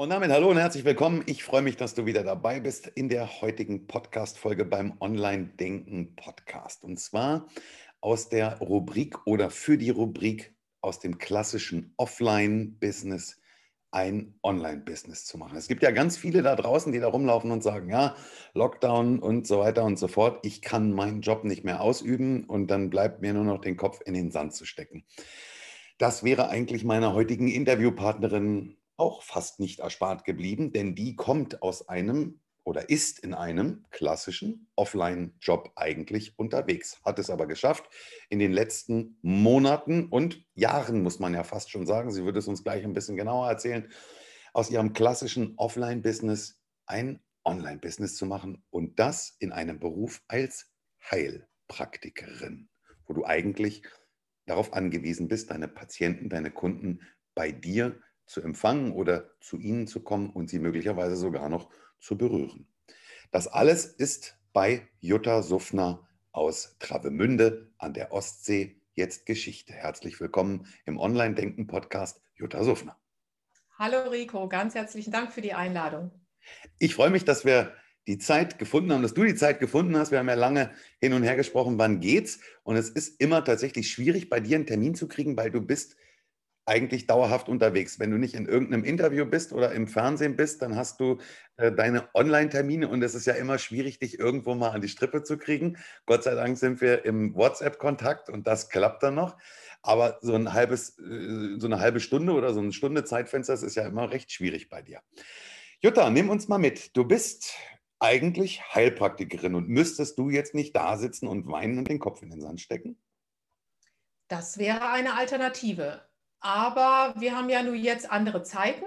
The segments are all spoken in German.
Und damit hallo und herzlich willkommen. Ich freue mich, dass du wieder dabei bist in der heutigen Podcast-Folge beim Online-Denken-Podcast. Und zwar aus der Rubrik oder für die Rubrik aus dem klassischen Offline-Business ein Online-Business zu machen. Es gibt ja ganz viele da draußen, die da rumlaufen und sagen, ja, Lockdown und so weiter und so fort, ich kann meinen Job nicht mehr ausüben und dann bleibt mir nur noch den Kopf in den Sand zu stecken. Das wäre eigentlich meiner heutigen Interviewpartnerin auch fast nicht erspart geblieben, denn die kommt aus einem oder ist in einem klassischen Offline-Job eigentlich unterwegs, hat es aber geschafft, in den letzten Monaten und Jahren, muss man ja fast schon sagen, sie würde es uns gleich ein bisschen genauer erzählen, aus ihrem klassischen Offline-Business ein Online-Business zu machen und das in einem Beruf als Heilpraktikerin, wo du eigentlich darauf angewiesen bist, deine Patienten, deine Kunden bei dir zu empfangen oder zu ihnen zu kommen und sie möglicherweise sogar noch zu berühren. Das alles ist bei Jutta Suffner aus Travemünde an der Ostsee jetzt Geschichte. Herzlich willkommen im Online-Denken-Podcast Jutta Suffner. Hallo Rico, ganz herzlichen Dank für die Einladung. Ich freue mich, dass wir die Zeit gefunden haben, dass du die Zeit gefunden hast. Wir haben ja lange hin und her gesprochen, wann geht's? Und es ist immer tatsächlich schwierig, bei dir einen Termin zu kriegen, weil du bist eigentlich dauerhaft unterwegs. Wenn du nicht in irgendeinem Interview bist oder im Fernsehen bist, dann hast du äh, deine Online-Termine und es ist ja immer schwierig, dich irgendwo mal an die Strippe zu kriegen. Gott sei Dank sind wir im WhatsApp-Kontakt und das klappt dann noch. Aber so, ein halbes, äh, so eine halbe Stunde oder so eine Stunde Zeitfenster, das ist ja immer recht schwierig bei dir. Jutta, nimm uns mal mit. Du bist eigentlich Heilpraktikerin und müsstest du jetzt nicht da sitzen und weinen und den Kopf in den Sand stecken? Das wäre eine Alternative. Aber wir haben ja nun jetzt andere Zeiten.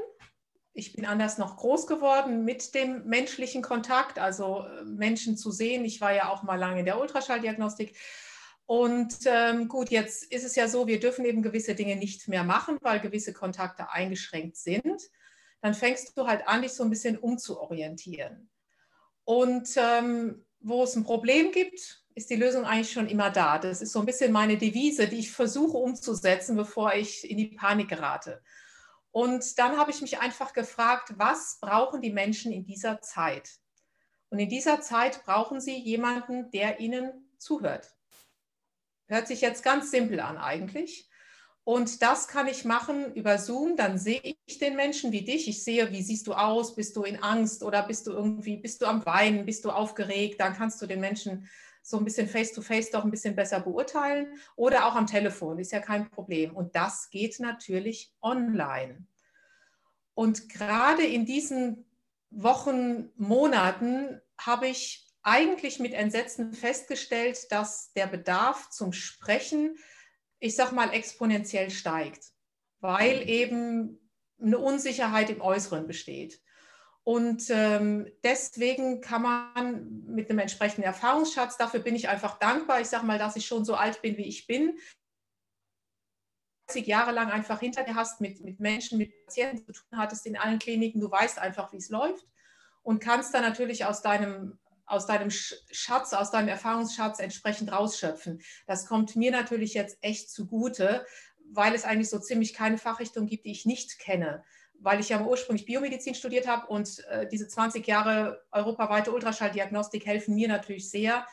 Ich bin anders noch groß geworden mit dem menschlichen Kontakt, also äh, Menschen zu sehen. Ich war ja auch mal lange in der Ultraschalldiagnostik. Und ähm, gut, jetzt ist es ja so, wir dürfen eben gewisse Dinge nicht mehr machen, weil gewisse Kontakte eingeschränkt sind. Dann fängst du halt an, dich so ein bisschen umzuorientieren. Und ähm, wo es ein Problem gibt, ist die Lösung eigentlich schon immer da. Das ist so ein bisschen meine Devise, die ich versuche umzusetzen, bevor ich in die Panik gerate. Und dann habe ich mich einfach gefragt, was brauchen die Menschen in dieser Zeit? Und in dieser Zeit brauchen sie jemanden, der ihnen zuhört. Hört sich jetzt ganz simpel an eigentlich. Und das kann ich machen über Zoom. Dann sehe ich den Menschen wie dich. Ich sehe, wie siehst du aus? Bist du in Angst oder bist du irgendwie, bist du am Weinen? Bist du aufgeregt? Dann kannst du den Menschen so ein bisschen face-to-face -face doch ein bisschen besser beurteilen oder auch am Telefon, ist ja kein Problem. Und das geht natürlich online. Und gerade in diesen Wochen, Monaten habe ich eigentlich mit Entsetzen festgestellt, dass der Bedarf zum Sprechen, ich sage mal, exponentiell steigt, weil eben eine Unsicherheit im Äußeren besteht. Und ähm, deswegen kann man mit einem entsprechenden Erfahrungsschatz, dafür bin ich einfach dankbar, ich sage mal, dass ich schon so alt bin, wie ich bin, 30 Jahre lang einfach hinter dir hast, mit, mit Menschen, mit Patienten zu tun hattest in allen Kliniken, du weißt einfach, wie es läuft und kannst dann natürlich aus deinem, aus deinem Schatz, aus deinem Erfahrungsschatz entsprechend rausschöpfen. Das kommt mir natürlich jetzt echt zugute, weil es eigentlich so ziemlich keine Fachrichtung gibt, die ich nicht kenne weil ich ja ursprünglich Biomedizin studiert habe und äh, diese 20 Jahre europaweite Ultraschalldiagnostik helfen mir natürlich sehr,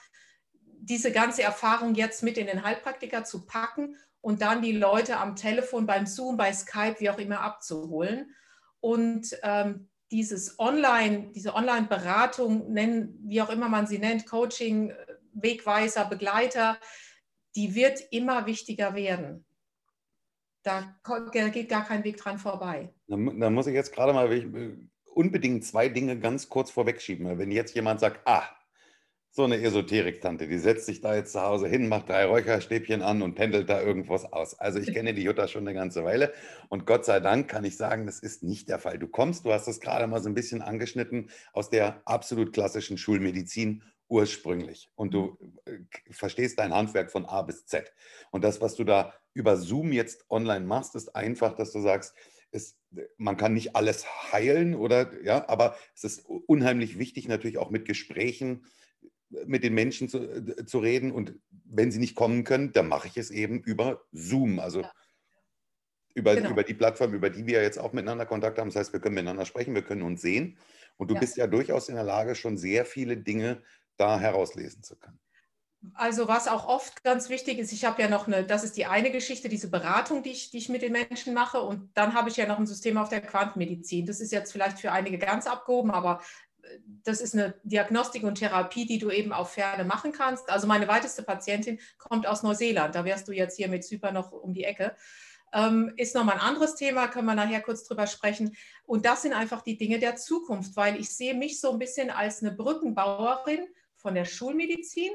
diese ganze Erfahrung jetzt mit in den Heilpraktiker zu packen und dann die Leute am Telefon, beim Zoom, bei Skype, wie auch immer abzuholen. Und ähm, dieses Online, diese Online-Beratung, nennen, wie auch immer man sie nennt, Coaching, Wegweiser, Begleiter, die wird immer wichtiger werden. Da geht gar kein Weg dran vorbei. Da, da muss ich jetzt gerade mal äh, unbedingt zwei Dinge ganz kurz vorwegschieben. Wenn jetzt jemand sagt, ah, so eine Esoterik-Tante, die setzt sich da jetzt zu Hause hin, macht drei Räucherstäbchen an und pendelt da irgendwas aus. Also ich kenne die Jutta schon eine ganze Weile und Gott sei Dank kann ich sagen, das ist nicht der Fall. Du kommst, du hast das gerade mal so ein bisschen angeschnitten, aus der absolut klassischen Schulmedizin ursprünglich und du äh, verstehst dein Handwerk von A bis Z. Und das, was du da über Zoom jetzt online machst, ist einfach, dass du sagst, es, man kann nicht alles heilen oder ja, aber es ist unheimlich wichtig, natürlich auch mit Gesprächen äh, mit den Menschen zu, äh, zu reden. Und wenn sie nicht kommen können, dann mache ich es eben über Zoom. Also ja. über, genau. über die Plattform, über die wir jetzt auch miteinander Kontakt haben. Das heißt, wir können miteinander sprechen, wir können uns sehen. Und du ja. bist ja durchaus in der Lage, schon sehr viele Dinge da herauslesen zu können. Also was auch oft ganz wichtig ist, ich habe ja noch eine, das ist die eine Geschichte, diese Beratung, die ich, die ich mit den Menschen mache. Und dann habe ich ja noch ein System auf der Quantenmedizin. Das ist jetzt vielleicht für einige ganz abgehoben, aber äh, das ist eine Diagnostik und Therapie, die du eben auf Ferne machen kannst. Also meine weiteste Patientin kommt aus Neuseeland. Da wärst du jetzt hier mit Zypern noch um die Ecke. Ähm, ist nochmal ein anderes Thema, können wir nachher kurz drüber sprechen. Und das sind einfach die Dinge der Zukunft, weil ich sehe mich so ein bisschen als eine Brückenbauerin von der Schulmedizin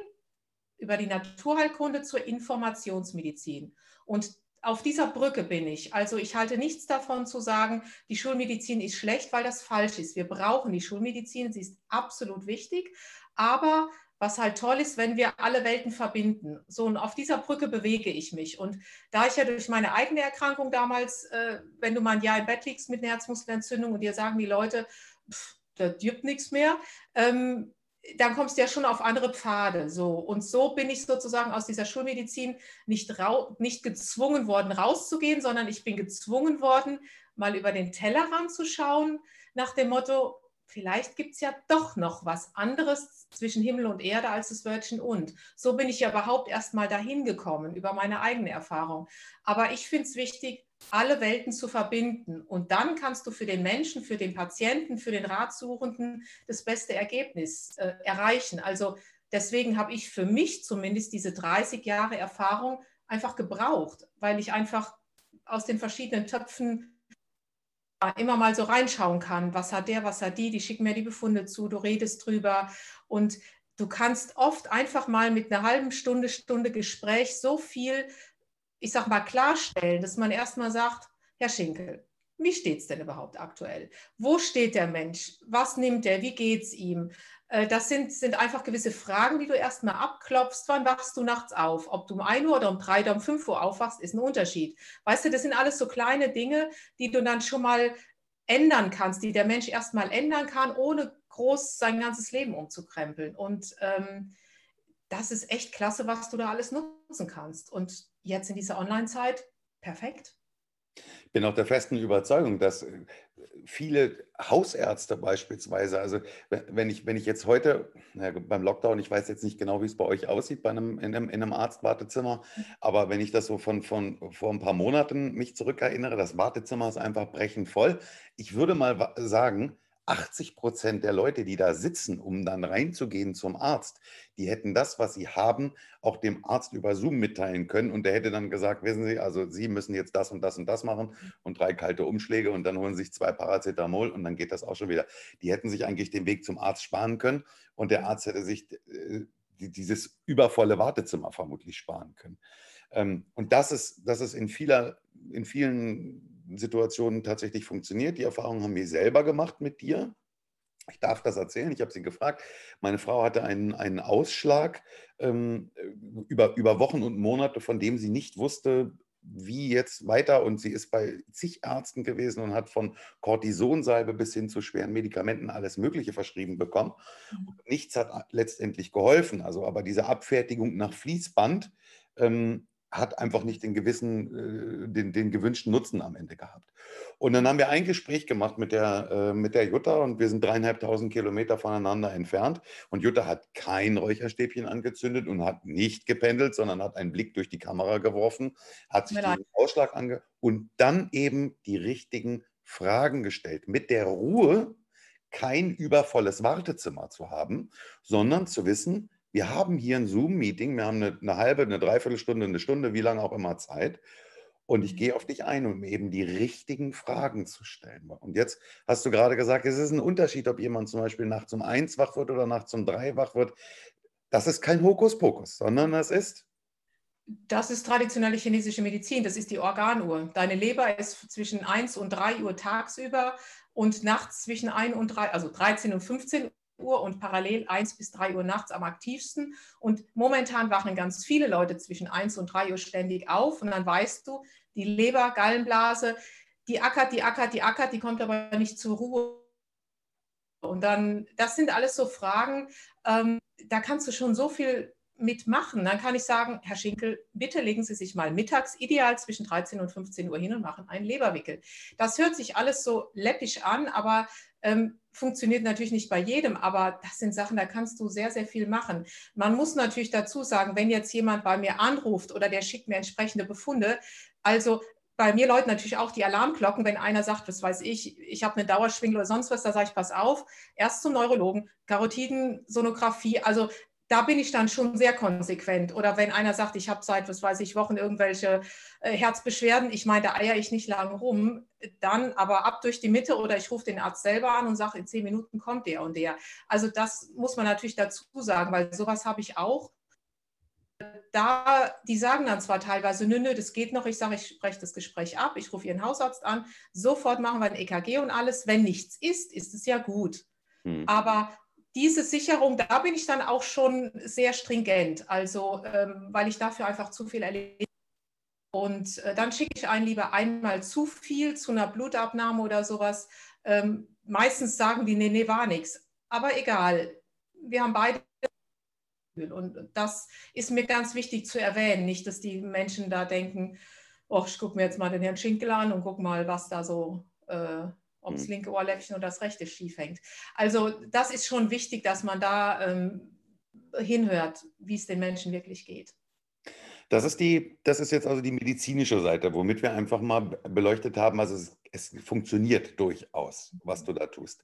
über die Naturheilkunde zur Informationsmedizin. Und auf dieser Brücke bin ich. Also ich halte nichts davon zu sagen, die Schulmedizin ist schlecht, weil das falsch ist. Wir brauchen die Schulmedizin, sie ist absolut wichtig. Aber was halt toll ist, wenn wir alle Welten verbinden. So, und auf dieser Brücke bewege ich mich. Und da ich ja durch meine eigene Erkrankung damals, äh, wenn du mal ein Jahr im Bett liegst mit einer Herzmuskelentzündung und dir sagen die Leute, pff, da dirbt nichts mehr, ähm, dann kommst du ja schon auf andere Pfade. So. Und so bin ich sozusagen aus dieser Schulmedizin nicht, nicht gezwungen worden, rauszugehen, sondern ich bin gezwungen worden, mal über den Tellerrand zu schauen, nach dem Motto, vielleicht gibt es ja doch noch was anderes zwischen Himmel und Erde als das Wörtchen und. So bin ich ja überhaupt erst mal dahin gekommen, über meine eigene Erfahrung. Aber ich finde es wichtig, alle Welten zu verbinden. Und dann kannst du für den Menschen, für den Patienten, für den Ratsuchenden das beste Ergebnis äh, erreichen. Also deswegen habe ich für mich zumindest diese 30 Jahre Erfahrung einfach gebraucht, weil ich einfach aus den verschiedenen Töpfen immer mal so reinschauen kann. Was hat der, was hat die? Die schicken mir die Befunde zu, du redest drüber und du kannst oft einfach mal mit einer halben Stunde, Stunde Gespräch so viel ich sag mal, klarstellen, dass man erstmal sagt, Herr Schinkel, wie steht es denn überhaupt aktuell? Wo steht der Mensch? Was nimmt er? Wie geht es ihm? Äh, das sind, sind einfach gewisse Fragen, die du erstmal abklopfst. Wann wachst du nachts auf? Ob du um 1 Uhr oder um 3 oder um 5 Uhr aufwachst, ist ein Unterschied. Weißt du, das sind alles so kleine Dinge, die du dann schon mal ändern kannst, die der Mensch erstmal ändern kann, ohne groß sein ganzes Leben umzukrempeln. Und ähm, das ist echt klasse, was du da alles nutzen kannst. Und jetzt in dieser Online-Zeit perfekt. Ich bin auch der festen Überzeugung, dass äh, viele Hausärzte beispielsweise, also wenn ich, wenn ich jetzt heute, ja, beim Lockdown, ich weiß jetzt nicht genau, wie es bei euch aussieht, bei einem, in, einem, in einem Arztwartezimmer, aber wenn ich das so von, von vor ein paar Monaten mich zurückerinnere, das Wartezimmer ist einfach brechend voll. Ich würde mal sagen, 80 Prozent der Leute, die da sitzen, um dann reinzugehen zum Arzt, die hätten das, was sie haben, auch dem Arzt über Zoom mitteilen können. Und der hätte dann gesagt, wissen Sie, also Sie müssen jetzt das und das und das machen und drei kalte Umschläge und dann holen Sie sich zwei Paracetamol und dann geht das auch schon wieder. Die hätten sich eigentlich den Weg zum Arzt sparen können und der Arzt hätte sich äh, dieses übervolle Wartezimmer vermutlich sparen können. Ähm, und das ist, das ist in, vieler, in vielen Situationen tatsächlich funktioniert. Die Erfahrung haben wir selber gemacht mit dir. Ich darf das erzählen. Ich habe sie gefragt. Meine Frau hatte einen, einen Ausschlag ähm, über, über Wochen und Monate, von dem sie nicht wusste, wie jetzt weiter. Und sie ist bei zig Ärzten gewesen und hat von Cortisonsalbe bis hin zu schweren Medikamenten alles Mögliche verschrieben bekommen. Mhm. Nichts hat letztendlich geholfen. Also, aber diese Abfertigung nach Fließband ähm, hat einfach nicht den gewissen, äh, den, den, gewünschten Nutzen am Ende gehabt. Und dann haben wir ein Gespräch gemacht mit der, äh, mit der Jutta und wir sind dreieinhalbtausend Kilometer voneinander entfernt. Und Jutta hat kein Räucherstäbchen angezündet und hat nicht gependelt, sondern hat einen Blick durch die Kamera geworfen, hat sich den Ausschlag ange und dann eben die richtigen Fragen gestellt. Mit der Ruhe, kein übervolles Wartezimmer zu haben, sondern zu wissen, wir haben hier ein Zoom-Meeting, wir haben eine, eine, halbe, eine Dreiviertelstunde, eine Stunde, wie lange auch immer Zeit. Und ich mhm. gehe auf dich ein, um eben die richtigen Fragen zu stellen. Und jetzt hast du gerade gesagt, es ist ein Unterschied, ob jemand zum Beispiel nachts um eins wach wird oder nachts um drei wach wird. Das ist kein Hokuspokus, sondern das ist. Das ist traditionelle chinesische Medizin, das ist die Organuhr. Deine Leber ist zwischen 1 und 3 Uhr tagsüber und nachts zwischen 1 und 3, also 13 und 15 Uhr und parallel 1 bis 3 Uhr nachts am aktivsten. Und momentan wachen ganz viele Leute zwischen 1 und 3 Uhr ständig auf. Und dann weißt du, die Leber, Gallenblase, die ackert, die ackert, die ackert, die kommt aber nicht zur Ruhe. Und dann, das sind alles so Fragen, ähm, da kannst du schon so viel mitmachen. Dann kann ich sagen, Herr Schinkel, bitte legen Sie sich mal mittags, ideal zwischen 13 und 15 Uhr hin und machen einen Leberwickel. Das hört sich alles so läppisch an, aber ähm, funktioniert natürlich nicht bei jedem, aber das sind Sachen, da kannst du sehr, sehr viel machen. Man muss natürlich dazu sagen, wenn jetzt jemand bei mir anruft oder der schickt mir entsprechende Befunde, also bei mir läuten natürlich auch die Alarmglocken, wenn einer sagt, was weiß ich, ich habe eine Dauerschwingel oder sonst was, da sage ich, pass auf, erst zum Neurologen, Karotidensonographie, also da bin ich dann schon sehr konsequent. Oder wenn einer sagt, ich habe seit, was weiß ich, Wochen irgendwelche äh, Herzbeschwerden, ich meine, da eier ich nicht lange rum, dann aber ab durch die Mitte oder ich rufe den Arzt selber an und sage, in zehn Minuten kommt der und der. Also das muss man natürlich dazu sagen, weil sowas habe ich auch. Da, die sagen dann zwar teilweise, nö, nö, das geht noch. Ich sage, ich spreche das Gespräch ab, ich rufe Ihren Hausarzt an, sofort machen wir ein EKG und alles. Wenn nichts ist, ist es ja gut. Hm. Aber diese Sicherung, da bin ich dann auch schon sehr stringent, also ähm, weil ich dafür einfach zu viel erlebe. Und äh, dann schicke ich einen lieber einmal zu viel zu einer Blutabnahme oder sowas. Ähm, meistens sagen die, nee, nee, war nichts. Aber egal, wir haben beide. Und das ist mir ganz wichtig zu erwähnen, nicht, dass die Menschen da denken, oh, ich gucke mir jetzt mal den Herrn Schinkel an und gucke mal, was da so äh, ob das hm. linke Ohrläppchen oder das rechte schief hängt. Also das ist schon wichtig, dass man da ähm, hinhört, wie es den Menschen wirklich geht. Das ist, die, das ist jetzt also die medizinische Seite, womit wir einfach mal beleuchtet haben. Also es, es, funktioniert durchaus, was du da tust.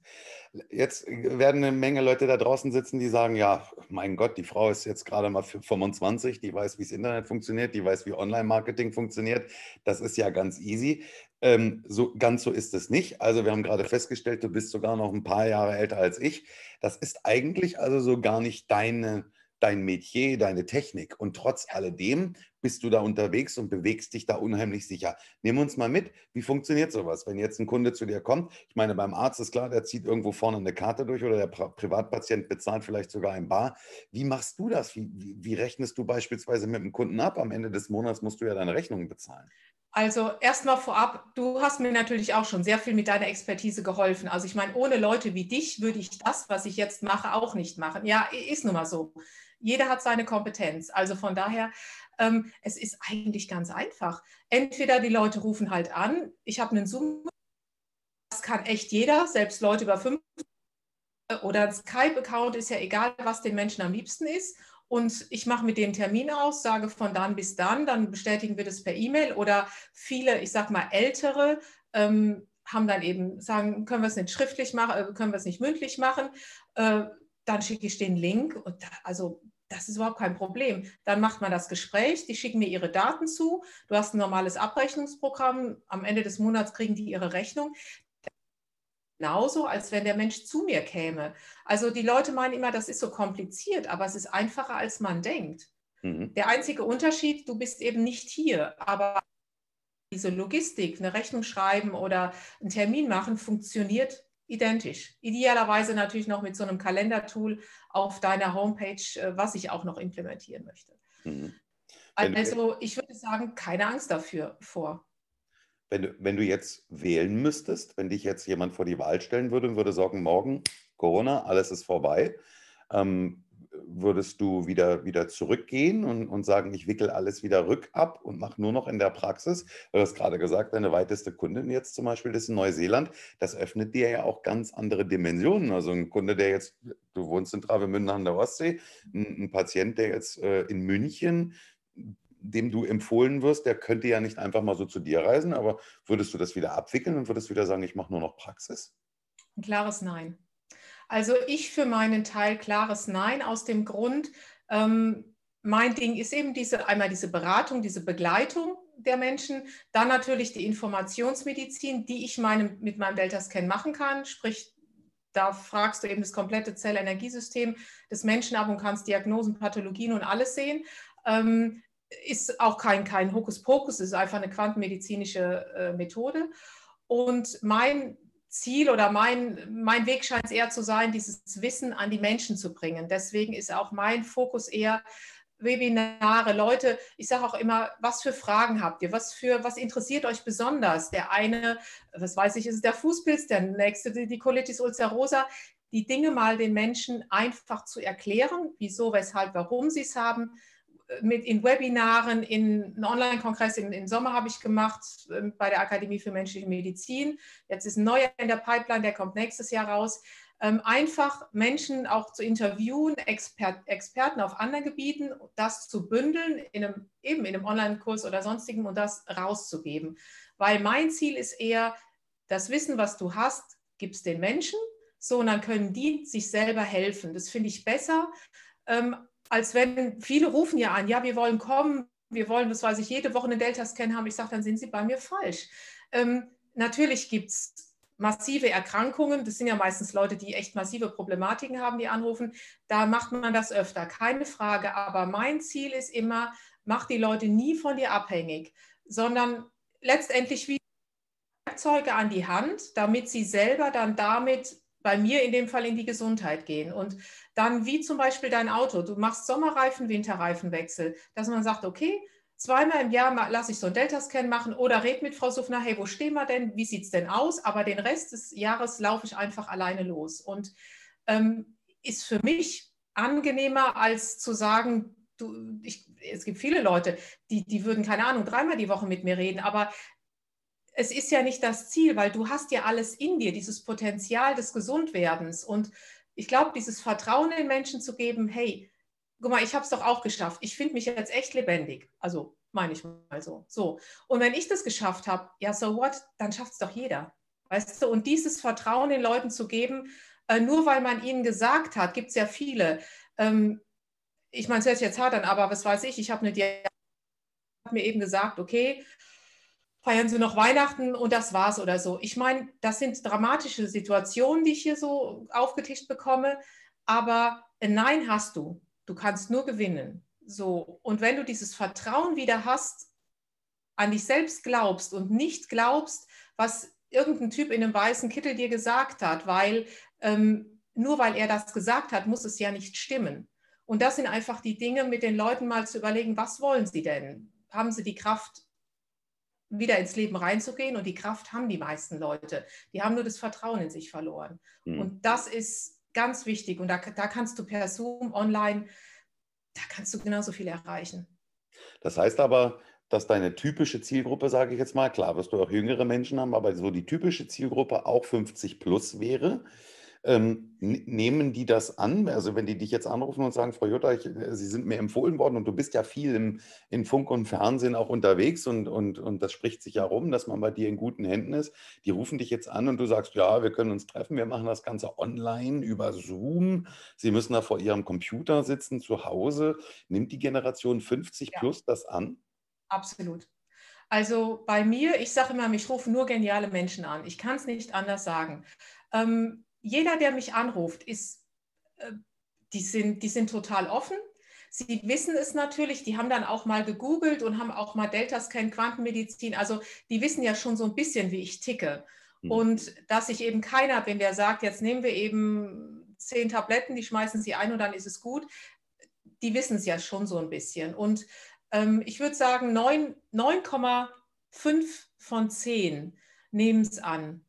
Jetzt werden eine Menge Leute da draußen sitzen, die sagen, ja, mein Gott, die Frau ist jetzt gerade mal 25, die weiß, wie das Internet funktioniert, die weiß, wie Online-Marketing funktioniert. Das ist ja ganz easy. Ähm, so, ganz so ist es nicht. Also wir haben gerade festgestellt, du bist sogar noch ein paar Jahre älter als ich. Das ist eigentlich also so gar nicht deine dein Metier, deine Technik. Und trotz alledem bist du da unterwegs und bewegst dich da unheimlich sicher. Nimm uns mal mit, wie funktioniert sowas, wenn jetzt ein Kunde zu dir kommt? Ich meine, beim Arzt ist klar, der zieht irgendwo vorne eine Karte durch oder der Privatpatient bezahlt vielleicht sogar ein Bar. Wie machst du das? Wie, wie, wie rechnest du beispielsweise mit dem Kunden ab? Am Ende des Monats musst du ja deine Rechnungen bezahlen. Also erstmal vorab, du hast mir natürlich auch schon sehr viel mit deiner Expertise geholfen. Also ich meine, ohne Leute wie dich würde ich das, was ich jetzt mache, auch nicht machen. Ja, ist nun mal so jeder hat seine Kompetenz. Also von daher, ähm, es ist eigentlich ganz einfach. Entweder die Leute rufen halt an, ich habe einen Zoom, das kann echt jeder, selbst Leute über fünf. Oder ein Skype-Account ist ja egal, was den Menschen am liebsten ist. Und ich mache mit dem Termin aus, sage von dann bis dann, dann bestätigen wir das per E-Mail. Oder viele, ich sage mal ältere, ähm, haben dann eben sagen, können wir es nicht schriftlich machen, äh, können wir es nicht mündlich machen. Äh, dann schicke ich den Link. Und da, also das ist überhaupt kein Problem. Dann macht man das Gespräch, die schicken mir ihre Daten zu, du hast ein normales Abrechnungsprogramm, am Ende des Monats kriegen die ihre Rechnung. Genauso, als wenn der Mensch zu mir käme. Also die Leute meinen immer, das ist so kompliziert, aber es ist einfacher, als man denkt. Mhm. Der einzige Unterschied, du bist eben nicht hier, aber diese Logistik, eine Rechnung schreiben oder einen Termin machen, funktioniert identisch. Idealerweise natürlich noch mit so einem Kalendertool auf deiner Homepage, äh, was ich auch noch implementieren möchte. Mhm. Also ich würde sagen, keine Angst dafür vor. Wenn du, wenn du jetzt wählen müsstest, wenn dich jetzt jemand vor die Wahl stellen würde und würde sagen, morgen Corona, alles ist vorbei, ähm, würdest du wieder, wieder zurückgehen und, und sagen, ich wickel alles wieder rückab und mache nur noch in der Praxis? Du hast gerade gesagt, deine weiteste Kundin jetzt zum Beispiel ist in Neuseeland. Das öffnet dir ja auch ganz andere Dimensionen. Also ein Kunde, der jetzt, du wohnst in Travemünde an der Ostsee, ein, ein Patient, der jetzt äh, in München dem du empfohlen wirst, der könnte ja nicht einfach mal so zu dir reisen, aber würdest du das wieder abwickeln und würdest wieder sagen, ich mache nur noch Praxis? Ein klares Nein. Also ich für meinen Teil klares Nein aus dem Grund, ähm, mein Ding ist eben diese, einmal diese Beratung, diese Begleitung der Menschen, dann natürlich die Informationsmedizin, die ich meinem, mit meinem Delta-Scan machen kann, sprich da fragst du eben das komplette Zellenergiesystem des Menschen ab und kannst Diagnosen, Pathologien und alles sehen. Ähm, ist auch kein, kein Hokuspokus, ist einfach eine quantenmedizinische äh, Methode. Und mein Ziel oder mein, mein Weg scheint es eher zu sein, dieses Wissen an die Menschen zu bringen. Deswegen ist auch mein Fokus eher Webinare, Leute, ich sage auch immer, was für Fragen habt ihr? Was für, was interessiert euch besonders? Der eine, was weiß ich, ist der Fußpilz, der nächste die Colitis ulcerosa. die Dinge mal den Menschen einfach zu erklären, wieso, weshalb, warum sie es haben. Mit in Webinaren, in einem Online-Kongress im, im, Sommer habe ich gemacht äh, bei der Akademie für menschliche Medizin. Jetzt ist ein neuer in der Pipeline, der kommt nächstes Jahr raus. Ähm, einfach Menschen auch zu interviewen, Exper Experten auf anderen Gebieten, das zu bündeln, in einem, eben in einem Online-Kurs oder sonstigem und das rauszugeben. Weil mein Ziel ist eher, das Wissen, was du hast, gibst den Menschen, so und dann können die sich selber helfen. Das finde ich besser, ähm, als wenn viele rufen ja an, ja, wir wollen kommen, wir wollen, das weiß ich, jede Woche einen Delta-Scan haben. Ich sage, dann sind sie bei mir falsch. Ähm, natürlich gibt es massive Erkrankungen, das sind ja meistens Leute, die echt massive Problematiken haben, die anrufen, da macht man das öfter, keine Frage. Aber mein Ziel ist immer, mach die Leute nie von dir abhängig, sondern letztendlich wie Werkzeuge an die Hand, damit sie selber dann damit bei mir in dem Fall in die Gesundheit gehen. Und dann wie zum Beispiel dein Auto, du machst Sommerreifen, Winterreifenwechsel, dass man sagt, okay, zweimal im Jahr lasse ich so einen Delta-Scan machen oder red mit Frau Suffner, hey, wo stehen wir denn? Wie sieht es denn aus? Aber den Rest des Jahres laufe ich einfach alleine los. Und ähm, ist für mich angenehmer, als zu sagen, du, ich, es gibt viele Leute, die, die würden, keine Ahnung, dreimal die Woche mit mir reden, aber es ist ja nicht das Ziel, weil du hast ja alles in dir, dieses Potenzial des Gesundwerdens. Und ich glaube, dieses Vertrauen in Menschen zu geben, hey, guck mal, ich habe es doch auch geschafft. Ich finde mich jetzt echt lebendig. Also meine ich mal so. So. Und wenn ich das geschafft habe, ja, so what, dann schafft es doch jeder. Weißt du? Und dieses Vertrauen den Leuten zu geben, äh, nur weil man ihnen gesagt hat, gibt es ja viele. Ähm, ich meine, es hört jetzt hart an, aber was weiß ich, ich habe eine Diagnose, mir eben gesagt, okay, feiern Sie noch Weihnachten und das war's oder so. Ich meine, das sind dramatische Situationen, die ich hier so aufgetischt bekomme, aber ein Nein hast du. Du kannst nur gewinnen. So. Und wenn du dieses Vertrauen wieder hast, an dich selbst glaubst und nicht glaubst, was irgendein Typ in einem weißen Kittel dir gesagt hat, weil ähm, nur weil er das gesagt hat, muss es ja nicht stimmen. Und das sind einfach die Dinge, mit den Leuten mal zu überlegen, was wollen sie denn? Haben sie die Kraft, wieder ins Leben reinzugehen? Und die Kraft haben die meisten Leute. Die haben nur das Vertrauen in sich verloren. Mhm. Und das ist ganz wichtig. Und da, da kannst du per Zoom, online, da kannst du genauso viel erreichen. Das heißt aber, dass deine typische Zielgruppe, sage ich jetzt mal, klar wirst du auch jüngere Menschen haben, aber so die typische Zielgruppe auch 50 plus wäre. Ähm, nehmen die das an? Also wenn die dich jetzt anrufen und sagen, Frau Jutta, ich, äh, Sie sind mir empfohlen worden und du bist ja viel im, in Funk und Fernsehen auch unterwegs und, und, und das spricht sich ja rum, dass man bei dir in guten Händen ist. Die rufen dich jetzt an und du sagst, ja, wir können uns treffen, wir machen das Ganze online über Zoom. Sie müssen da vor ihrem Computer sitzen, zu Hause. Nimmt die Generation 50 ja. plus das an? Absolut. Also bei mir, ich sage immer, mich rufen nur geniale Menschen an. Ich kann es nicht anders sagen. Ähm, jeder, der mich anruft, ist, äh, die, sind, die sind total offen. Sie wissen es natürlich, die haben dann auch mal gegoogelt und haben auch mal Delta-Scan, Quantenmedizin. Also die wissen ja schon so ein bisschen, wie ich ticke. Mhm. Und dass ich eben keiner bin, der sagt, jetzt nehmen wir eben zehn Tabletten, die schmeißen sie ein und dann ist es gut. Die wissen es ja schon so ein bisschen. Und ähm, ich würde sagen, 9,5 von 10 nehmen es an.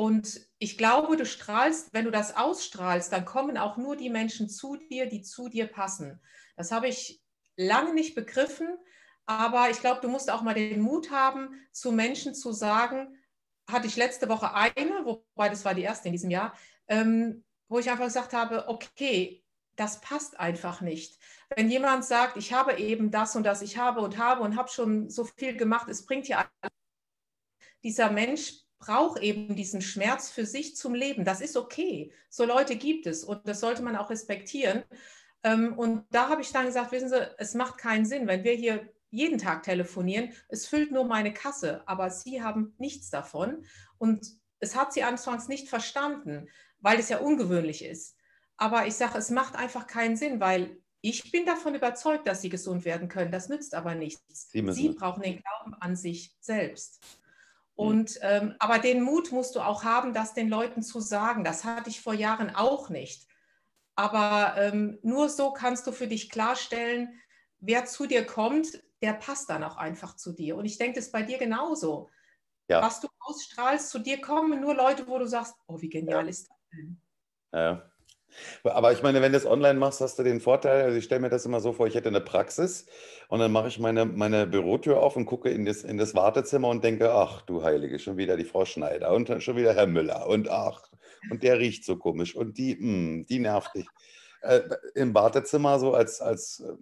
Und ich glaube, du strahlst, wenn du das ausstrahlst, dann kommen auch nur die Menschen zu dir, die zu dir passen. Das habe ich lange nicht begriffen, aber ich glaube, du musst auch mal den Mut haben, zu Menschen zu sagen, hatte ich letzte Woche eine, wobei das war die erste in diesem Jahr, ähm, wo ich einfach gesagt habe, okay, das passt einfach nicht. Wenn jemand sagt, ich habe eben das und das, ich habe und habe und habe schon so viel gemacht, es bringt ja dieser Mensch braucht eben diesen Schmerz für sich zum Leben. Das ist okay. So Leute gibt es und das sollte man auch respektieren. Ähm, und da habe ich dann gesagt, wissen Sie, es macht keinen Sinn, wenn wir hier jeden Tag telefonieren. Es füllt nur meine Kasse, aber Sie haben nichts davon. Und es hat sie anfangs nicht verstanden, weil es ja ungewöhnlich ist. Aber ich sage, es macht einfach keinen Sinn, weil ich bin davon überzeugt, dass sie gesund werden können. Das nützt aber nichts. Sie, sie brauchen den Glauben an sich selbst. Mhm. Und, ähm, aber den Mut musst du auch haben, das den Leuten zu sagen. Das hatte ich vor Jahren auch nicht. Aber ähm, nur so kannst du für dich klarstellen, wer zu dir kommt, der passt dann auch einfach zu dir. Und ich denke, das ist bei dir genauso. Ja. Was du ausstrahlst, zu dir kommen nur Leute, wo du sagst, oh, wie genial ja. ist das denn? Ja. Aber ich meine, wenn du es online machst, hast du den Vorteil, also ich stelle mir das immer so vor, ich hätte eine Praxis und dann mache ich meine, meine Bürotür auf und gucke in das, in das Wartezimmer und denke, ach du Heilige, schon wieder die Frau Schneider und schon wieder Herr Müller und ach, und der riecht so komisch und die, mh, hm, die nervt dich. Äh, Im Wartezimmer, so als, als äh,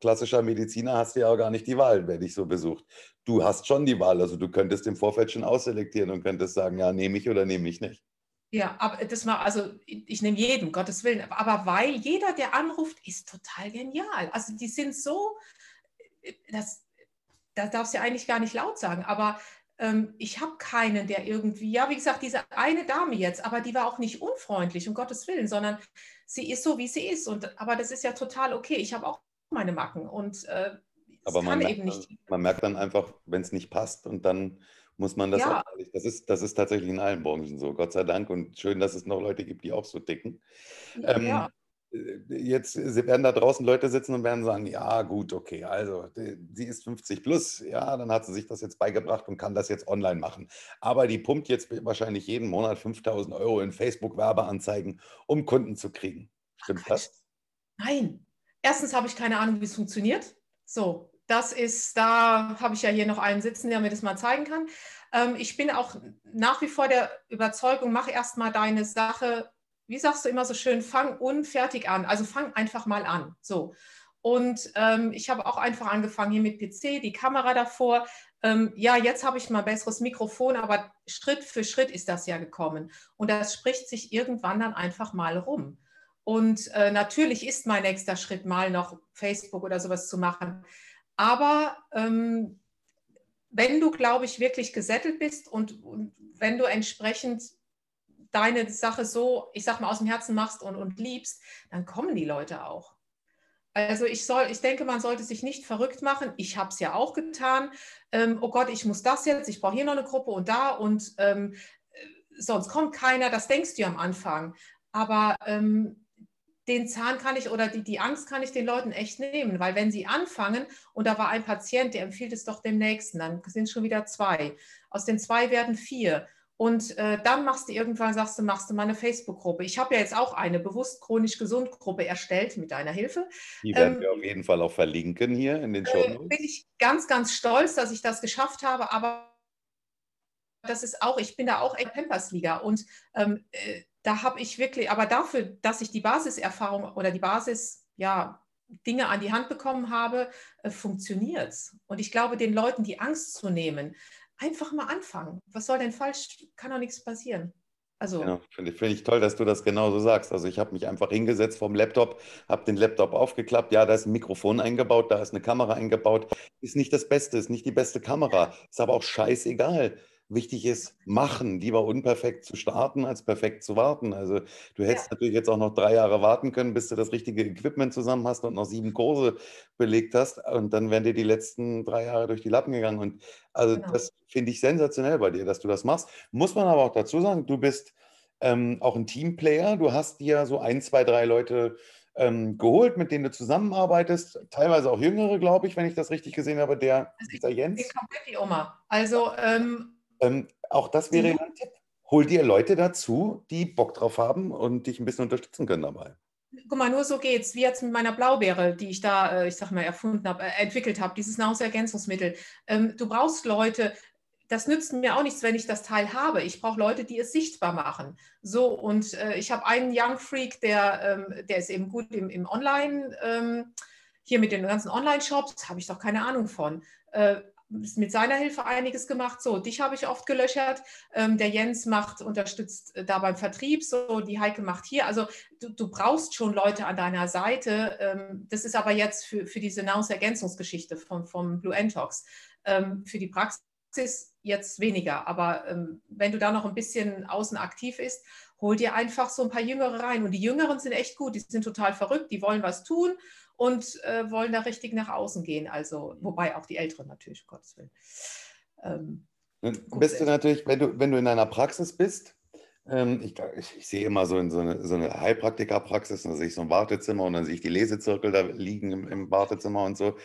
klassischer Mediziner, hast du ja auch gar nicht die Wahl, wer dich so besucht. Du hast schon die Wahl, also du könntest im Vorfeld schon ausselektieren und könntest sagen, ja, nehme ich oder nehme ich nicht. Ja, aber das war, also ich nehme jeden, Gottes Willen, aber weil jeder, der anruft, ist total genial. Also die sind so, das, das darfst du ja eigentlich gar nicht laut sagen, aber ähm, ich habe keinen, der irgendwie, ja, wie gesagt, diese eine Dame jetzt, aber die war auch nicht unfreundlich, um Gottes Willen, sondern sie ist so, wie sie ist. Und, aber das ist ja total okay. Ich habe auch meine Macken und äh, aber man merkt, man merkt, dann einfach, wenn es nicht passt und dann muss man das ja. auch, das ist, das ist tatsächlich in allen Branchen so, Gott sei Dank. Und schön, dass es noch Leute gibt, die auch so ticken. Ähm, ja. Ähm, jetzt werden da draußen Leute sitzen und werden sagen, ja gut, okay, also sie ist 50 plus, ja, dann hat sie sich das jetzt beigebracht und kann das jetzt online machen. Aber die pumpt jetzt wahrscheinlich jeden Monat 5000 Euro in Facebook-Werbeanzeigen, um Kunden zu kriegen. Stimmt das? Nein. Erstens habe ich keine Ahnung, wie es funktioniert. So, das ist, da habe ich ja hier noch einen sitzen, der mir das mal zeigen kann. Ähm, ich bin auch nach wie vor der Überzeugung, mach erstmal deine Sache, wie sagst du immer so schön, fang unfertig an. Also fang einfach mal an. So. Und ähm, ich habe auch einfach angefangen hier mit PC, die Kamera davor. Ähm, ja, jetzt habe ich mal besseres Mikrofon, aber Schritt für Schritt ist das ja gekommen. Und das spricht sich irgendwann dann einfach mal rum. Und äh, natürlich ist mein nächster Schritt mal noch Facebook oder sowas zu machen. Aber ähm, wenn du, glaube ich, wirklich gesettelt bist und, und, wenn du entsprechend deine Sache so, ich sag mal, aus dem Herzen machst und, und liebst, dann kommen die Leute auch. Also ich soll, ich denke, man sollte sich nicht verrückt machen. Ich habe es ja auch getan. Ähm, oh Gott, ich muss das jetzt, ich brauche hier noch eine Gruppe und da und ähm, äh, sonst kommt keiner. Das denkst du ja am Anfang. Aber ähm, den Zahn kann ich oder die, die Angst kann ich den Leuten echt nehmen, weil wenn sie anfangen und da war ein Patient, der empfiehlt es doch dem Nächsten, dann sind es schon wieder zwei. Aus den zwei werden vier. Und äh, dann machst du irgendwann, sagst du, machst du mal eine Facebook-Gruppe. Ich habe ja jetzt auch eine bewusst chronisch gesund Gruppe erstellt mit deiner Hilfe. Die werden ähm, wir auf jeden Fall auch verlinken hier in den Show äh, Bin ich ganz, ganz stolz, dass ich das geschafft habe, aber das ist auch, ich bin da auch in Pampers-Liga und ähm, äh, da habe ich wirklich, aber dafür, dass ich die Basiserfahrung oder die Basis, ja, Dinge an die Hand bekommen habe, äh, funktioniert es. Und ich glaube, den Leuten die Angst zu nehmen, einfach mal anfangen. Was soll denn falsch? Kann doch nichts passieren. Also, ja, finde find ich toll, dass du das genauso sagst. Also ich habe mich einfach hingesetzt vom Laptop, habe den Laptop aufgeklappt. Ja, da ist ein Mikrofon eingebaut, da ist eine Kamera eingebaut. Ist nicht das Beste, ist nicht die beste Kamera. Ist aber auch scheißegal wichtig ist, machen. Lieber unperfekt zu starten, als perfekt zu warten. Also du hättest ja. natürlich jetzt auch noch drei Jahre warten können, bis du das richtige Equipment zusammen hast und noch sieben Kurse belegt hast. Und dann wären dir die letzten drei Jahre durch die Lappen gegangen. Und also genau. das finde ich sensationell bei dir, dass du das machst. Muss man aber auch dazu sagen, du bist ähm, auch ein Teamplayer. Du hast dir so ein, zwei, drei Leute ähm, geholt, mit denen du zusammenarbeitest. Teilweise auch jüngere, glaube ich, wenn ich das richtig gesehen habe. Der, also dieser Jens. Ich komplett die Oma. Also ähm, ähm, auch das wäre mhm. ein Tipp. Hol dir Leute dazu, die Bock drauf haben und dich ein bisschen unterstützen können dabei. Guck mal, nur so geht's. Wie jetzt mit meiner Blaubeere, die ich da, äh, ich sag mal, erfunden habe, äh, entwickelt habe, dieses Nahrungsergänzungsmittel. Ähm, du brauchst Leute, das nützt mir auch nichts, wenn ich das Teil habe. Ich brauche Leute, die es sichtbar machen. So, und äh, ich habe einen Young Freak, der, ähm, der ist eben gut im, im Online, ähm, hier mit den ganzen Online-Shops, habe ich doch keine Ahnung von. Äh, mit seiner Hilfe einiges gemacht. So, dich habe ich oft gelöchert. Ähm, der Jens macht, unterstützt äh, da beim Vertrieb. So, die Heike macht hier. Also du, du brauchst schon Leute an deiner Seite. Ähm, das ist aber jetzt für, für diese Nahrungsergänzungsgeschichte vom, vom Blue Entox. Ähm, für die Praxis jetzt weniger. Aber ähm, wenn du da noch ein bisschen außen aktiv ist, hol dir einfach so ein paar Jüngere rein. Und die Jüngeren sind echt gut. Die sind total verrückt. Die wollen was tun und äh, wollen da richtig nach außen gehen. Also, wobei auch die Älteren natürlich, Gottes Willen. Ähm, bist du natürlich, wenn du, wenn du in einer Praxis bist, ähm, ich, ich, ich, sehe immer so in so eine, so eine Heilpraktiker-Praxis, da sehe ich so ein Wartezimmer und dann sehe ich die Lesezirkel da liegen im, im Wartezimmer und so.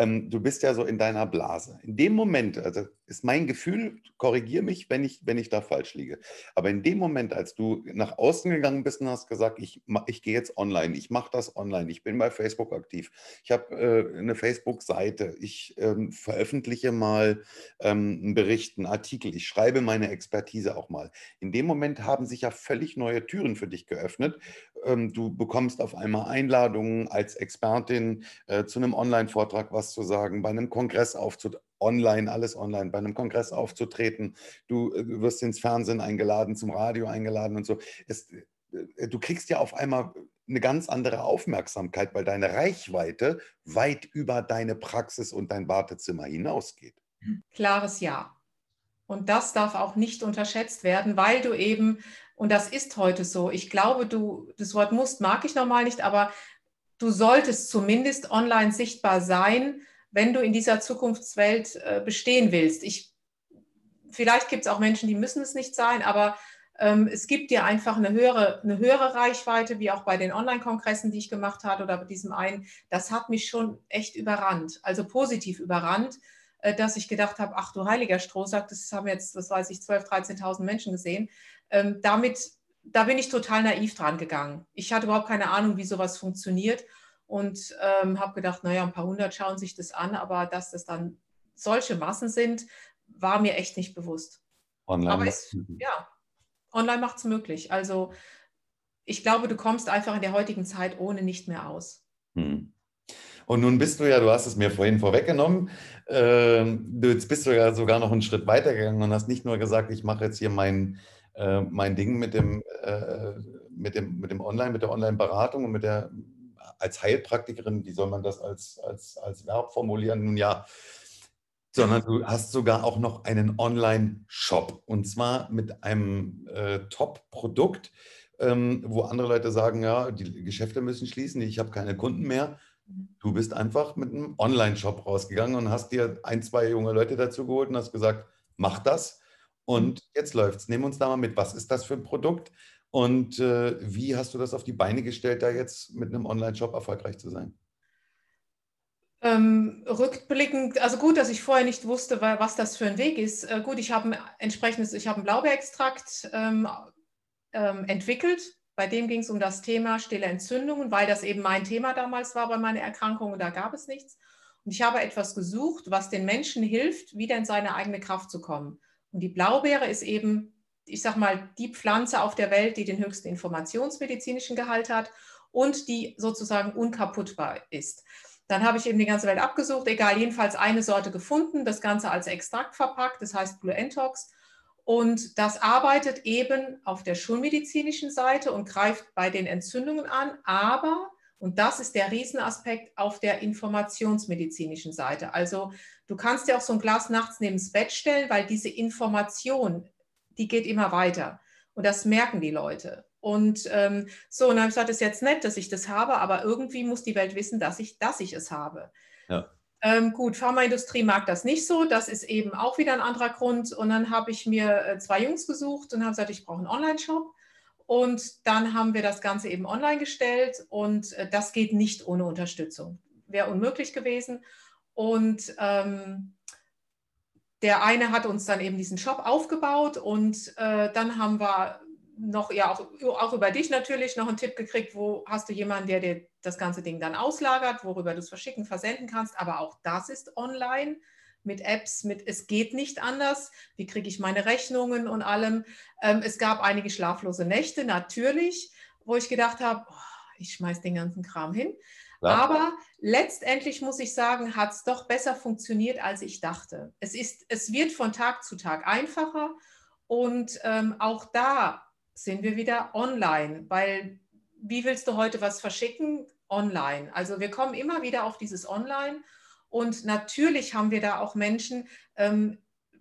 Ähm, du bist ja so in deiner Blase. In dem Moment, also ist mein Gefühl, korrigiere mich, wenn ich, wenn ich da falsch liege. Aber in dem Moment, als du nach außen gegangen bist und hast gesagt, ich, ich gehe jetzt online, ich mache das online, ich bin bei Facebook aktiv, ich habe äh, eine Facebook-Seite, ich ähm, veröffentliche mal ähm, einen Bericht, einen Artikel, ich schreibe meine Expertise auch mal. In dem Moment haben sich ja völlig neue Türen für dich geöffnet. Ähm, du bekommst auf einmal Einladungen als Expertin äh, zu einem Online-Vortrag was zu sagen, bei einem Kongress aufzutreten online, alles online, bei einem Kongress aufzutreten. Du äh, wirst ins Fernsehen eingeladen, zum Radio eingeladen und so. Es, äh, du kriegst ja auf einmal eine ganz andere Aufmerksamkeit, weil deine Reichweite weit über deine Praxis und dein Wartezimmer hinausgeht. Klares Ja. Und das darf auch nicht unterschätzt werden, weil du eben, und das ist heute so, ich glaube, du, das Wort musst mag ich normal nicht, aber du solltest zumindest online sichtbar sein, wenn du in dieser Zukunftswelt äh, bestehen willst. Ich, vielleicht gibt es auch Menschen, die müssen es nicht sein, aber ähm, es gibt dir einfach eine höhere, eine höhere Reichweite, wie auch bei den Online-Kongressen, die ich gemacht habe oder bei diesem einen. Das hat mich schon echt überrannt, also positiv überrannt, äh, dass ich gedacht habe, ach du heiliger Strohsack, das haben jetzt, das weiß ich, 12.000, 13.000 Menschen gesehen. Ähm, damit, da bin ich total naiv dran gegangen. Ich hatte überhaupt keine Ahnung, wie sowas funktioniert und ähm, habe gedacht, naja, ein paar hundert schauen sich das an, aber dass das dann solche Massen sind, war mir echt nicht bewusst. Online aber es, ja, online macht es möglich. Also ich glaube, du kommst einfach in der heutigen Zeit ohne nicht mehr aus. Hm. Und nun bist du ja, du hast es mir vorhin vorweggenommen, äh, jetzt bist du ja sogar noch einen Schritt weiter gegangen und hast nicht nur gesagt, ich mache jetzt hier mein, äh, mein Ding mit dem, äh, mit, dem, mit dem Online, mit der Online-Beratung und mit der als Heilpraktikerin, wie soll man das als, als, als Verb formulieren? Nun ja, sondern du hast sogar auch noch einen Online-Shop und zwar mit einem äh, Top-Produkt, ähm, wo andere Leute sagen, ja, die Geschäfte müssen schließen, ich habe keine Kunden mehr. Du bist einfach mit einem Online-Shop rausgegangen und hast dir ein, zwei junge Leute dazu geholt und hast gesagt, mach das und jetzt läuft's. Nehmen uns da mal mit. Was ist das für ein Produkt? Und äh, wie hast du das auf die Beine gestellt, da jetzt mit einem Online-Shop erfolgreich zu sein? Ähm, rückblickend, also gut, dass ich vorher nicht wusste, was das für ein Weg ist. Äh, gut, ich habe ein entsprechendes, ich habe einen Blaubeerextrakt ähm, ähm, entwickelt. Bei dem ging es um das Thema stille Entzündungen, weil das eben mein Thema damals war bei meiner Erkrankung und da gab es nichts. Und ich habe etwas gesucht, was den Menschen hilft, wieder in seine eigene Kraft zu kommen. Und die Blaubeere ist eben ich sag mal, die Pflanze auf der Welt, die den höchsten informationsmedizinischen Gehalt hat und die sozusagen unkaputtbar ist. Dann habe ich eben die ganze Welt abgesucht, egal, jedenfalls eine Sorte gefunden, das Ganze als Extrakt verpackt, das heißt Blue Entox. Und das arbeitet eben auf der schulmedizinischen Seite und greift bei den Entzündungen an, aber, und das ist der Riesenaspekt, auf der informationsmedizinischen Seite. Also du kannst dir auch so ein Glas nachts neben das Bett stellen, weil diese Information die geht immer weiter. Und das merken die Leute. Und ähm, so, und dann habe ich gesagt, es ist jetzt nett, dass ich das habe, aber irgendwie muss die Welt wissen, dass ich, dass ich es habe. Ja. Ähm, gut, Pharmaindustrie mag das nicht so. Das ist eben auch wieder ein anderer Grund. Und dann habe ich mir äh, zwei Jungs gesucht und habe gesagt, ich brauche einen Online-Shop. Und dann haben wir das Ganze eben online gestellt und äh, das geht nicht ohne Unterstützung. Wäre unmöglich gewesen. Und ähm, der eine hat uns dann eben diesen Shop aufgebaut und äh, dann haben wir noch, ja, auch, auch über dich natürlich noch einen Tipp gekriegt, wo hast du jemanden, der dir das ganze Ding dann auslagert, worüber du es verschicken, versenden kannst. Aber auch das ist online mit Apps, mit es geht nicht anders. Wie kriege ich meine Rechnungen und allem? Ähm, es gab einige schlaflose Nächte, natürlich, wo ich gedacht habe, oh, ich schmeiß den ganzen Kram hin. Ja. Aber letztendlich muss ich sagen, hat es doch besser funktioniert, als ich dachte. Es, ist, es wird von Tag zu Tag einfacher und ähm, auch da sind wir wieder online, weil wie willst du heute was verschicken? Online. Also wir kommen immer wieder auf dieses Online und natürlich haben wir da auch Menschen, ähm,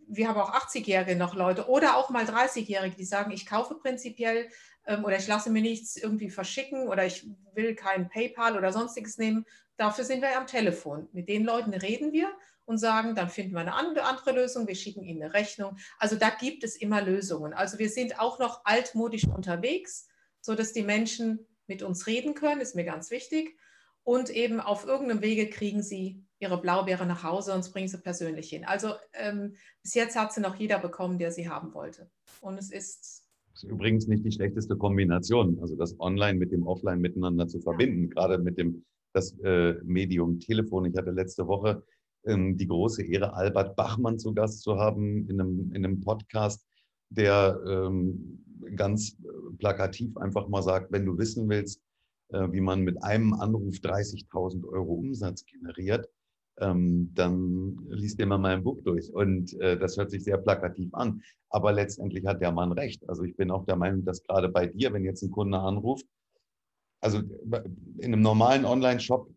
wir haben auch 80-Jährige noch Leute oder auch mal 30-Jährige, die sagen, ich kaufe prinzipiell ähm, oder ich lasse mir nichts irgendwie verschicken oder ich will kein PayPal oder sonstiges nehmen. Dafür sind wir am Telefon. Mit den Leuten reden wir und sagen, dann finden wir eine andere Lösung, wir schicken ihnen eine Rechnung. Also da gibt es immer Lösungen. Also wir sind auch noch altmodisch unterwegs, sodass die Menschen mit uns reden können, ist mir ganz wichtig. Und eben auf irgendeinem Wege kriegen sie ihre Blaubeere nach Hause und bringen sie persönlich hin. Also ähm, bis jetzt hat sie noch jeder bekommen, der sie haben wollte. Und es ist. Das ist übrigens nicht die schlechteste Kombination, also das Online mit dem Offline miteinander zu verbinden, ja. gerade mit dem das äh, Medium Telefon. Ich hatte letzte Woche ähm, die große Ehre, Albert Bachmann zu Gast zu haben in einem, in einem Podcast, der ähm, ganz plakativ einfach mal sagt, wenn du wissen willst, äh, wie man mit einem Anruf 30.000 Euro Umsatz generiert, ähm, dann liest dir mal mein Buch durch. Und äh, das hört sich sehr plakativ an. Aber letztendlich hat der Mann recht. Also ich bin auch der Meinung, dass gerade bei dir, wenn jetzt ein Kunde anruft, also in einem normalen Online-Shop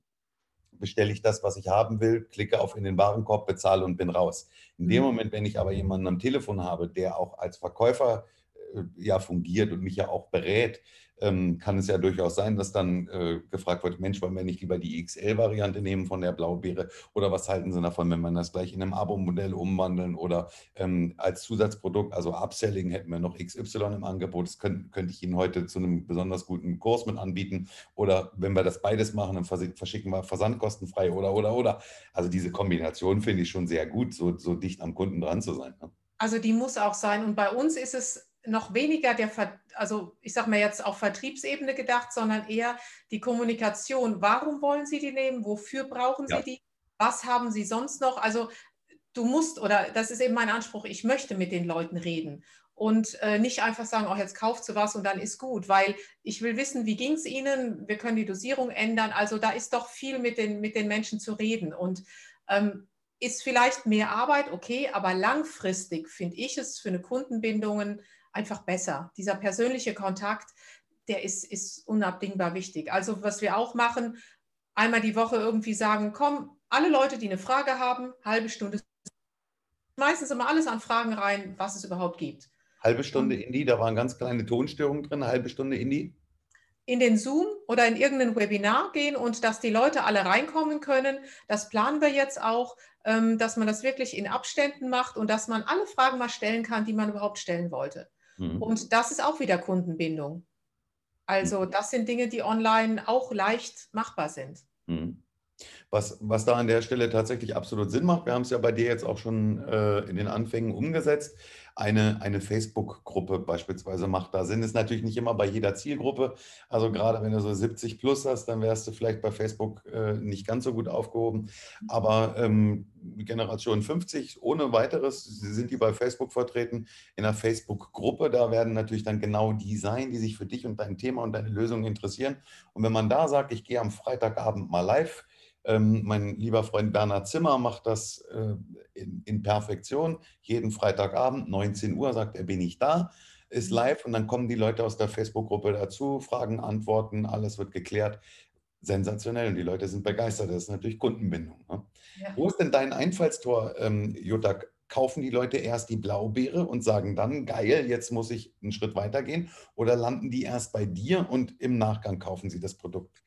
bestelle ich das, was ich haben will, klicke auf in den Warenkorb, bezahle und bin raus. In dem mhm. Moment, wenn ich aber jemanden am Telefon habe, der auch als Verkäufer äh, ja fungiert und mich ja auch berät, ähm, kann es ja durchaus sein, dass dann äh, gefragt wird, Mensch, wollen wir nicht lieber die XL-Variante nehmen von der Blaubeere oder was halten Sie davon, wenn man das gleich in einem Abo-Modell umwandeln oder ähm, als Zusatzprodukt, also Upselling hätten wir noch XY im Angebot, das könnt, könnte ich Ihnen heute zu einem besonders guten Kurs mit anbieten oder wenn wir das beides machen, dann verschicken wir versandkostenfrei oder, oder, oder. Also diese Kombination finde ich schon sehr gut, so, so dicht am Kunden dran zu sein. Ne? Also die muss auch sein und bei uns ist es noch weniger der, Ver also ich sage mal jetzt auf Vertriebsebene gedacht, sondern eher die Kommunikation. Warum wollen Sie die nehmen? Wofür brauchen Sie ja. die? Was haben Sie sonst noch? Also du musst, oder das ist eben mein Anspruch, ich möchte mit den Leuten reden und äh, nicht einfach sagen, oh, jetzt kauft sie was und dann ist gut, weil ich will wissen, wie ging es Ihnen? Wir können die Dosierung ändern. Also da ist doch viel mit den, mit den Menschen zu reden und ähm, ist vielleicht mehr Arbeit, okay, aber langfristig finde ich es für eine Kundenbindung einfach besser. Dieser persönliche Kontakt, der ist, ist unabdingbar wichtig. Also was wir auch machen, einmal die Woche irgendwie sagen, komm, alle Leute, die eine Frage haben, halbe Stunde, meistens immer alles an Fragen rein, was es überhaupt gibt. Halbe Stunde Indie, da waren ganz kleine Tonstörungen drin, halbe Stunde Indie? In den Zoom oder in irgendein Webinar gehen und dass die Leute alle reinkommen können. Das planen wir jetzt auch, ähm, dass man das wirklich in Abständen macht und dass man alle Fragen mal stellen kann, die man überhaupt stellen wollte. Mhm. Und das ist auch wieder Kundenbindung. Also mhm. das sind Dinge, die online auch leicht machbar sind. Mhm. Was, was da an der Stelle tatsächlich absolut Sinn macht, wir haben es ja bei dir jetzt auch schon äh, in den Anfängen umgesetzt, eine, eine Facebook-Gruppe beispielsweise macht da Sinn. Ist natürlich nicht immer bei jeder Zielgruppe. Also gerade wenn du so 70 plus hast, dann wärst du vielleicht bei Facebook äh, nicht ganz so gut aufgehoben. Aber ähm, Generation 50 ohne weiteres sind die bei Facebook vertreten. In der Facebook-Gruppe, da werden natürlich dann genau die sein, die sich für dich und dein Thema und deine Lösung interessieren. Und wenn man da sagt, ich gehe am Freitagabend mal live, ähm, mein lieber Freund Bernhard Zimmer macht das äh, in, in, Perfektion. Jeden Freitagabend, 19 Uhr, sagt er, bin ich da, ist mhm. live und dann kommen die Leute aus der Facebook-Gruppe dazu, Fragen, Antworten, alles wird geklärt. Sensationell und die Leute sind begeistert. Das ist natürlich Kundenbindung. Ne? Ja. Wo ist denn dein Einfallstor, ähm, Jutta? Kaufen die Leute erst die Blaubeere und sagen dann, geil, jetzt muss ich einen Schritt weiter gehen? Oder landen die erst bei dir und im Nachgang kaufen sie das Produkt?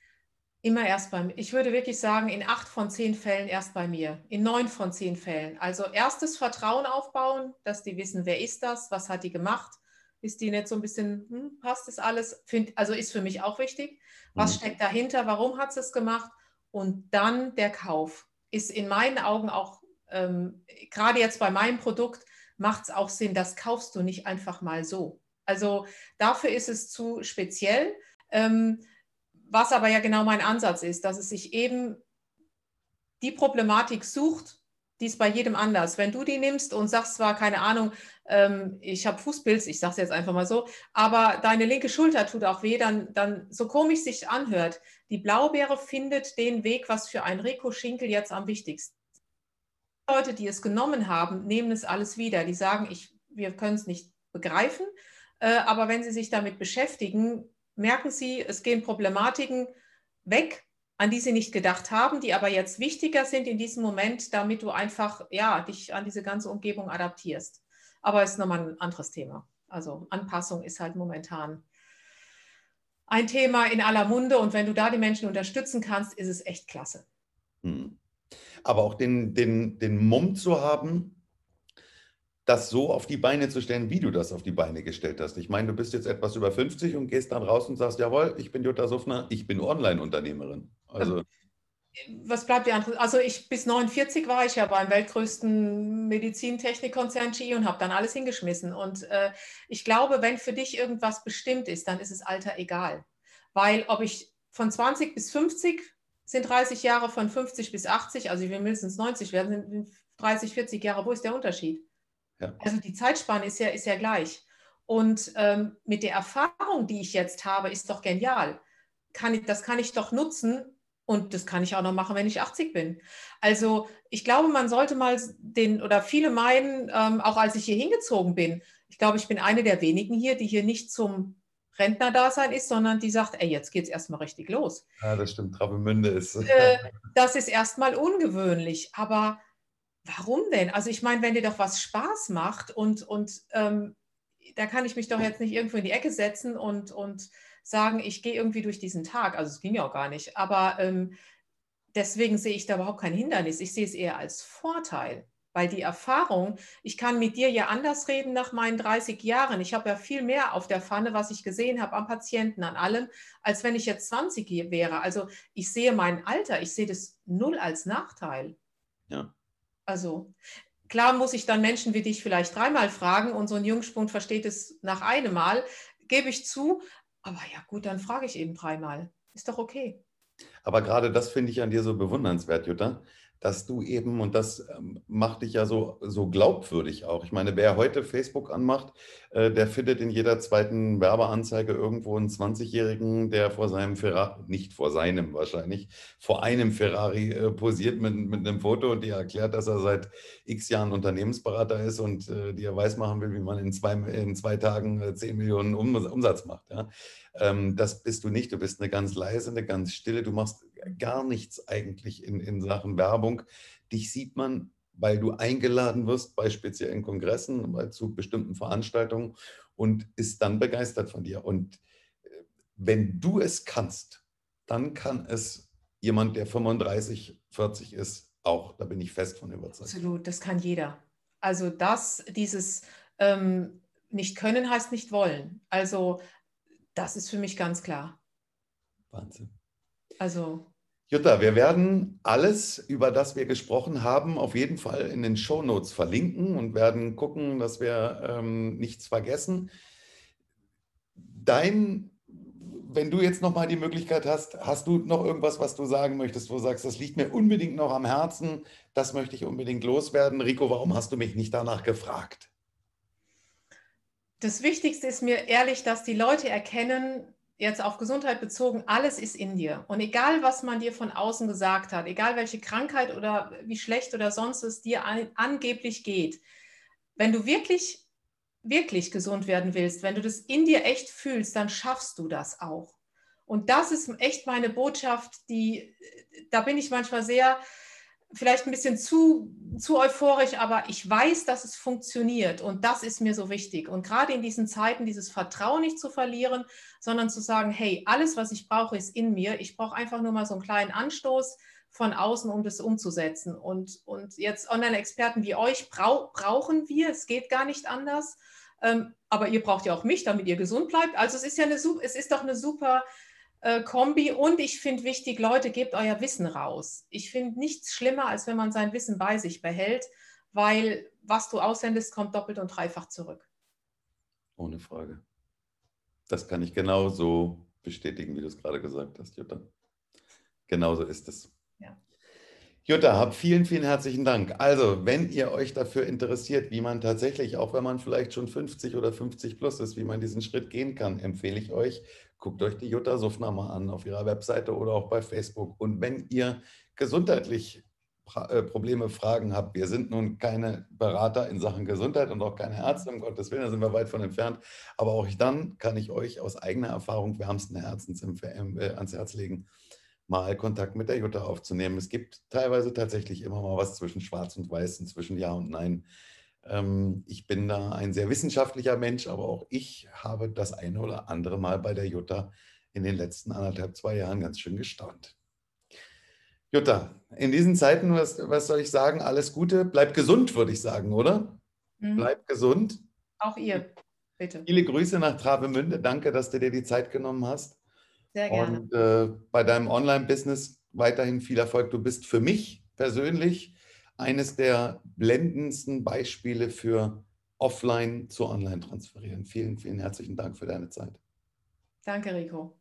Immer erst bei mir. Ich würde wirklich sagen, in acht von zehn Fällen erst bei mir. In neun von zehn Fällen. Also erstes Vertrauen aufbauen, dass die wissen, wer ist das, was hat die gemacht. Ist die nicht so ein bisschen, hm, passt das alles? Find, also ist für mich auch wichtig. Was mhm. steckt dahinter? Warum hat sie es gemacht? Und dann der Kauf. Ist in meinen Augen auch, ähm, gerade jetzt bei meinem Produkt, macht es auch Sinn, das kaufst du nicht einfach mal so. Also dafür ist es zu speziell. Ähm, was aber ja genau mein Ansatz ist, dass es sich eben die Problematik sucht, die ist bei jedem anders. Wenn du die nimmst und sagst zwar, keine Ahnung, ähm, ich habe Fußpilz, ich sage es jetzt einfach mal so, aber deine linke Schulter tut auch weh, dann, dann so komisch sich anhört, die Blaubeere findet den Weg, was für ein Rico Schinkel jetzt am wichtigsten ist. Leute, die es genommen haben, nehmen es alles wieder. Die sagen, ich, wir können es nicht begreifen, äh, aber wenn sie sich damit beschäftigen, merken Sie, es gehen Problematiken weg, an die Sie nicht gedacht haben, die aber jetzt wichtiger sind in diesem Moment, damit du einfach ja, dich an diese ganze Umgebung adaptierst. Aber es ist nochmal ein anderes Thema. Also Anpassung ist halt momentan ein Thema in aller Munde und wenn du da die Menschen unterstützen kannst, ist es echt klasse. Hm. Aber auch den, den, den Mumm zu haben, das so auf die Beine zu stellen, wie du das auf die Beine gestellt hast. Ich meine, du bist jetzt etwas über 50 und gehst dann raus und sagst, jawohl, ich bin Jutta Suffner, ich bin Online-Unternehmerin. Also was bleibt dir anderes? Also ich bis 49 war ich ja beim weltgrößten Medizintechnikkonzern GE und habe dann alles hingeschmissen. Und äh, ich glaube, wenn für dich irgendwas bestimmt ist, dann ist es Alter egal. Weil ob ich von 20 bis 50 sind 30 Jahre, von 50 bis 80, also will mindestens 90 werden, sind 30, 40 Jahre. Wo ist der Unterschied? Ja. Also die Zeitspanne ist ja, ist ja gleich. Und ähm, mit der Erfahrung, die ich jetzt habe, ist doch genial. Kann ich, das kann ich doch nutzen, und das kann ich auch noch machen, wenn ich 80 bin. Also ich glaube, man sollte mal den, oder viele meinen, ähm, auch als ich hier hingezogen bin, ich glaube, ich bin eine der wenigen hier, die hier nicht zum Rentnerdasein ist, sondern die sagt, ey, jetzt geht es erstmal richtig los. Ja, das stimmt, Travemünde ist. Äh, das ist erstmal ungewöhnlich, aber warum denn? Also ich meine, wenn dir doch was Spaß macht und, und ähm, da kann ich mich doch jetzt nicht irgendwo in die Ecke setzen und, und sagen, ich gehe irgendwie durch diesen Tag. Also es ging ja auch gar nicht. Aber ähm, deswegen sehe ich da überhaupt kein Hindernis. Ich sehe es eher als Vorteil. Weil die Erfahrung, ich kann mit dir ja anders reden nach meinen 30 Jahren. Ich habe ja viel mehr auf der Pfanne, was ich gesehen habe am Patienten, an allem, als wenn ich jetzt 20 wäre. Also ich sehe mein Alter, ich sehe das null als Nachteil. Ja. Also klar muss ich dann Menschen wie dich vielleicht dreimal fragen und so ein Jungspund versteht es nach einem Mal, gebe ich zu. Aber ja gut, dann frage ich eben dreimal. Ist doch okay. Aber gerade das finde ich an dir so bewundernswert, Jutta, dass du eben, und das ähm, macht dich ja so, so glaubwürdig auch. Ich meine, wer heute Facebook anmacht, äh, der findet in jeder zweiten Werbeanzeige irgendwo einen 20-Jährigen, der vor seinem Ferrari, nicht vor seinem wahrscheinlich, vor einem Ferrari äh, posiert mit, mit einem Foto und dir erklärt, dass er seit x Jahren Unternehmensberater ist und äh, dir weiß machen will, wie man in zwei, in zwei Tagen 10 Millionen Umsatz macht. Ja? Ähm, das bist du nicht. Du bist eine ganz leise, eine ganz stille. Du machst gar nichts eigentlich in, in Sachen Werbung. Dich sieht man, weil du eingeladen wirst bei speziellen Kongressen, bei, zu bestimmten Veranstaltungen und ist dann begeistert von dir. Und äh, wenn du es kannst, dann kann es jemand, der 35, 40 ist, auch. Da bin ich fest von überzeugt. Absolut, das kann jeder. Also das, dieses ähm, nicht können heißt nicht wollen. Also das ist für mich ganz klar. Wahnsinn. Also. Jutta, wir werden alles, über das wir gesprochen haben, auf jeden Fall in den Shownotes verlinken und werden gucken, dass wir ähm, nichts vergessen. Dein, wenn du jetzt nochmal die Möglichkeit hast, hast du noch irgendwas, was du sagen möchtest, wo du sagst, das liegt mir unbedingt noch am Herzen, das möchte ich unbedingt loswerden. Rico, warum hast du mich nicht danach gefragt? das Wichtigste ist mir ehrlich, dass die Leute erkennen, jetzt auf Gesundheit bezogen, alles ist in dir. Und egal, was man dir von außen gesagt hat, egal welche Krankheit oder wie schlecht oder sonst es dir an, angeblich geht, wenn du wirklich, wirklich gesund werden willst, wenn du das in dir echt fühlst, dann schaffst du das auch. Und das ist echt meine Botschaft, die, da bin ich manchmal sehr, vielleicht ein bisschen zu, zu euphorisch, aber ich weiß, dass es funktioniert und das ist mir so wichtig. Und gerade in diesen Zeiten dieses Vertrauen nicht zu verlieren, sondern zu sagen, hey, alles, was ich brauche, ist in mir. Ich brauche einfach nur mal so einen kleinen Anstoß von außen, um das umzusetzen. Und, und jetzt Online-Experten wie euch brau brauchen wir, es geht gar nicht anders. Ähm, aber ihr braucht ja auch mich, damit ihr gesund bleibt. Also es ist ja eine, es ist doch eine super äh, Kombi. Und ich finde wichtig, Leute, gebt euer Wissen raus. Ich finde nichts schlimmer, als wenn man sein Wissen bei sich behält, weil was du aussendest, kommt doppelt und dreifach zurück. Ohne Frage. Das kann ich genauso bestätigen, wie du es gerade gesagt hast, Jutta. Genauso ist es. Ja. Jutta, hab vielen, vielen herzlichen Dank. Also, wenn ihr euch dafür interessiert, wie man tatsächlich, auch wenn man vielleicht schon 50 oder 50 plus ist, wie man diesen Schritt gehen kann, empfehle ich euch, guckt euch die Jutta Suffner mal an auf ihrer Webseite oder auch bei Facebook. Und wenn ihr gesundheitlich äh, Probleme, Fragen habt, wir sind nun keine Berater in Sachen Gesundheit und auch keine Ärzte, um Gottes Willen, da sind wir weit von entfernt. Aber auch dann kann ich euch aus eigener Erfahrung wärmsten Herzens äh, ans Herz legen, mal Kontakt mit der Jutta aufzunehmen. Es gibt teilweise tatsächlich immer mal was zwischen Schwarz und Weiß, zwischen Ja und Nein. Ähm, ich bin da ein sehr wissenschaftlicher Mensch, aber auch ich habe das eine oder andere Mal bei der Jutta in den letzten anderthalb, zwei Jahren ganz schön gestaunt. Jutta, in diesen Zeiten, was, was soll ich sagen? Alles Gute. Bleib gesund, würde ich sagen, oder? Mhm. Bleib gesund. Auch ihr, bitte. Viele Grüße nach Travemünde. Danke, dass du dir die Zeit genommen hast. Sehr gerne. Und äh, bei deinem Online-Business weiterhin viel Erfolg. Du bist für mich persönlich eines der blendendsten Beispiele für offline zu online transferieren. Vielen, vielen herzlichen Dank für deine Zeit. Danke, Rico.